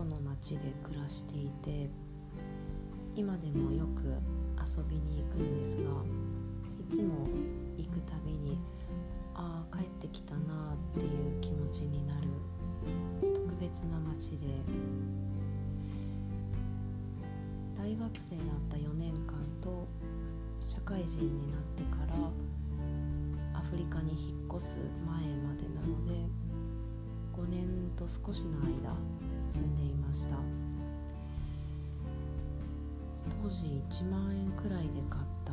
都の町で暮らしていて今でもよく遊びに行くんですがいつも行くたびにああ帰ってきたなっていう気持ちになる特別な町で。大学生だった4年間と社会人になってからアフリカに引っ越す前までなので5年と少しの間住んでいました。当時1万円くらいで買った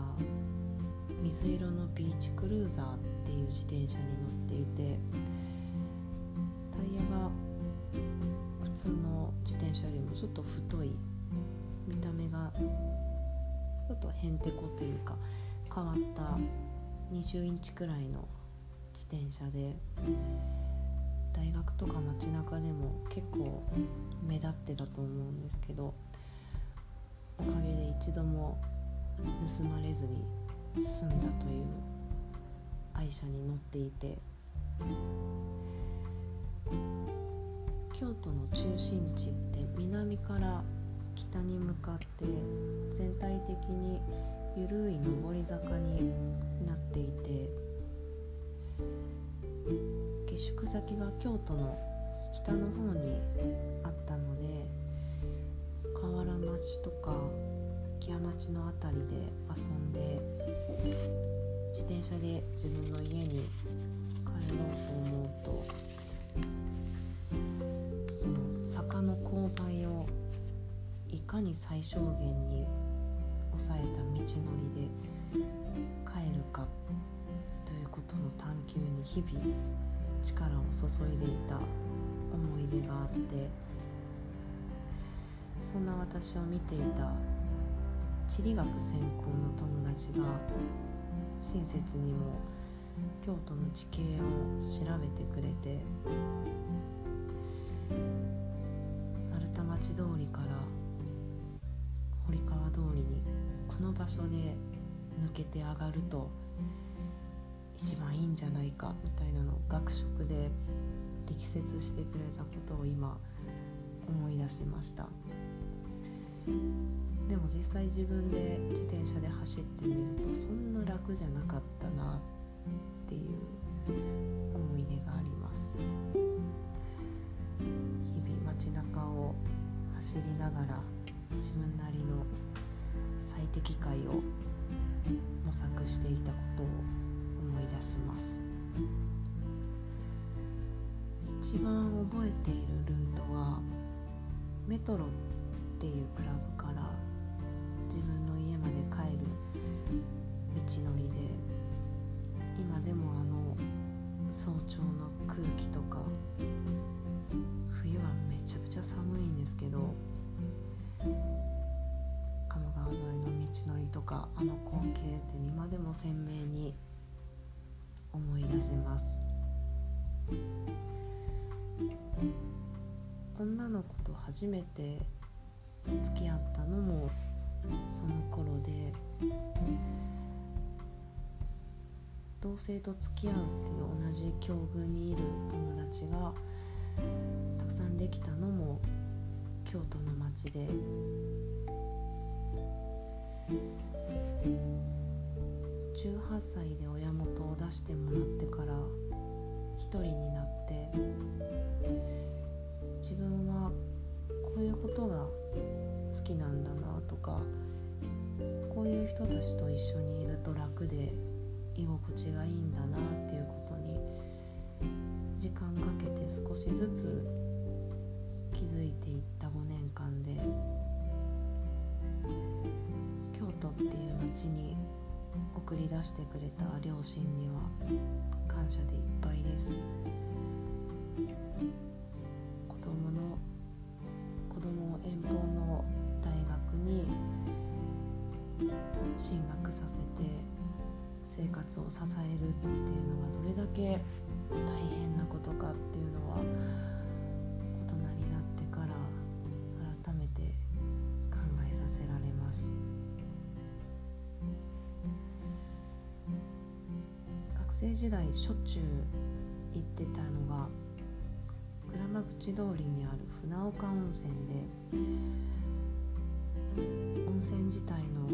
水色のビーチクルーザーっていう自転車に乗っていてタイヤが普通の自転車よりもちょっと太い見た目がちょっとへんてこというか変わった20インチくらいの自転車でとか街中でも結構目立ってたと思うんですけどおかげで一度も盗まれずに済んだという愛車に乗っていて京都の中心地って南から北に向かって全体的に緩い上り坂になっていて下宿先が京都の北の方にあったので河原町とか木屋町の辺りで遊んで自転車で自分の家に帰ろうと思うとその坂の勾配をいかに最小限に抑えた道のりで帰るかということの探求に日々力を注いでいた思い出があってそんな私を見ていた地理学専攻の友達が親切にも京都の地形を調べてくれて丸太町通りから堀川通りにこの場所で抜けて上がると一番いいんじゃないかみたいなのを学食で力説してくれたことを今思い出しました。でも実際自分で自転車で走ってみるとそんな楽じゃなかったなっていう思い出があります。日々街中を走りながら自分なりの最適解を模索していたことを思い出します。一番覚えているルートはメトロっていうクラブから自分の家まで帰る道のりで今でもあの早朝の空気とか冬はめちゃくちゃ寒いんですけど鴨川沿いの道のりとかあの光景って今でも鮮明に思い出せます。女の子と初めて付き合ったのもその頃で同性と付き合うっていう同じ境遇にいる友達がたくさんできたのも京都の町で。18歳で親出してもらってから一人になって自分はこういうことが好きなんだなとかこういう人たちと一緒にいると楽で居心地がいいんだなっていうことに時間かけて少しずつ気づいていった5年間で京都っていう街に送り出してくれた両親には感謝でいっぱいです。子供の子供を遠方の大学に進学させて生活を支えるっていうのがどれだけ大変なことかっていう生時代しょっちゅう行ってたのが鞍馬口通りにある船岡温泉で温泉自体の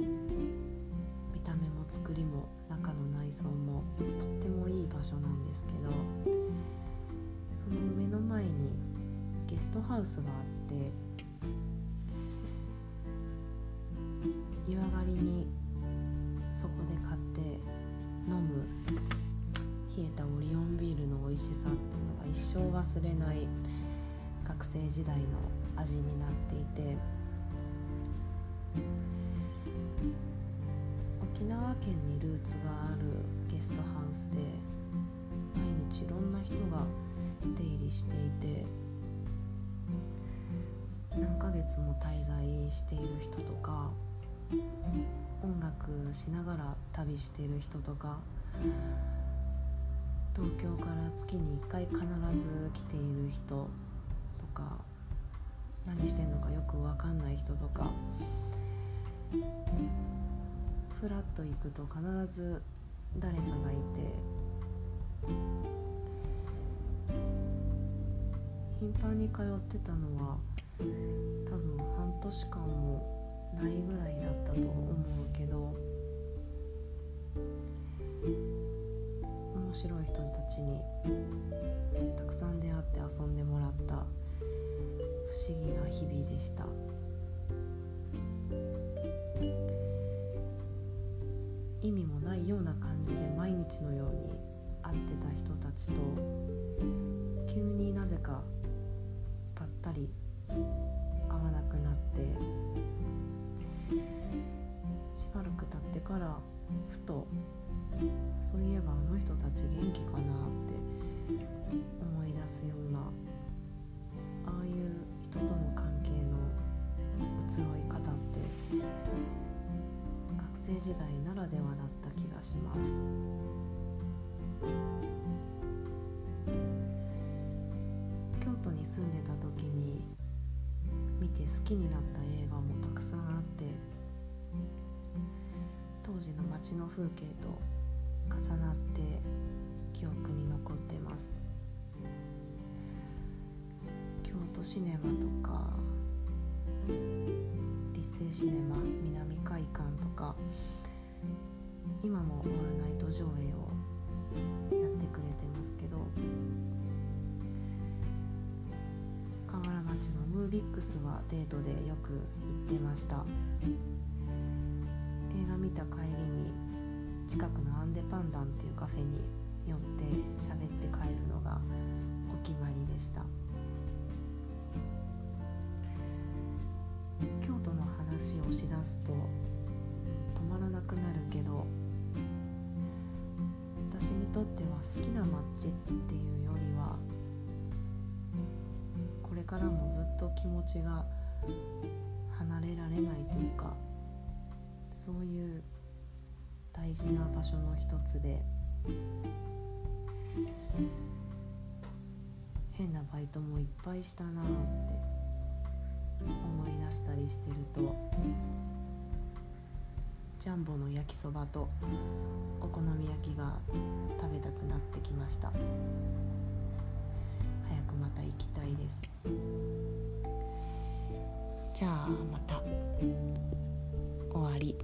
見た目も作りも中の内装もとってもいい場所なんですけどその目の前にゲストハウスがあって湯上がビールの美味しさっていうのが一生忘れない学生時代の味になっていて沖縄県にルーツがあるゲストハウスで毎日いろんな人が出入りしていて何ヶ月も滞在している人とか音楽しながら旅してる人とか東京から月に1回必ず来ている人とか何してんのかよく分かんない人とかふらっと行くと必ず誰かがいて頻繁に通ってたのは多分半年間もないぐらいだったと思うけど白い人たちにたくさん出会って遊んでもらった不思議な日々でした。意味もないような感じで毎日のように会ってた人たちと急になぜかぱったり会わなくなってしばらく経ってからふとそういえばあの人たち元気かなって思い出すようなああいう人との関係の移ろい方って学生時代ならではだった気がします。京都に住んでた時に見て好きになった映画もたくさんあって当時の街の風景と重なって記憶に残ってます。京都シネマとか立成シネマ南海館とか今もオールナイト上映をやってくれてますけど河原町のムービックスはデートでよく行ってました。映画見た帰りに近くのアンデパンダンっていうカフェに寄って喋って帰るのがお決まりでした。京都の話をしだすと止まらなくなるけど私にとっては好きな街っていうよりはこれからもずっと気持ちが離れられないというかそういう大事な場所の一つで変なバイトもいっぱいしたなって思い出したりしてるとジャンボの焼きそばとお好み焼きが食べたくなってきました。早くまた行きたいです。じゃあまた。終わり。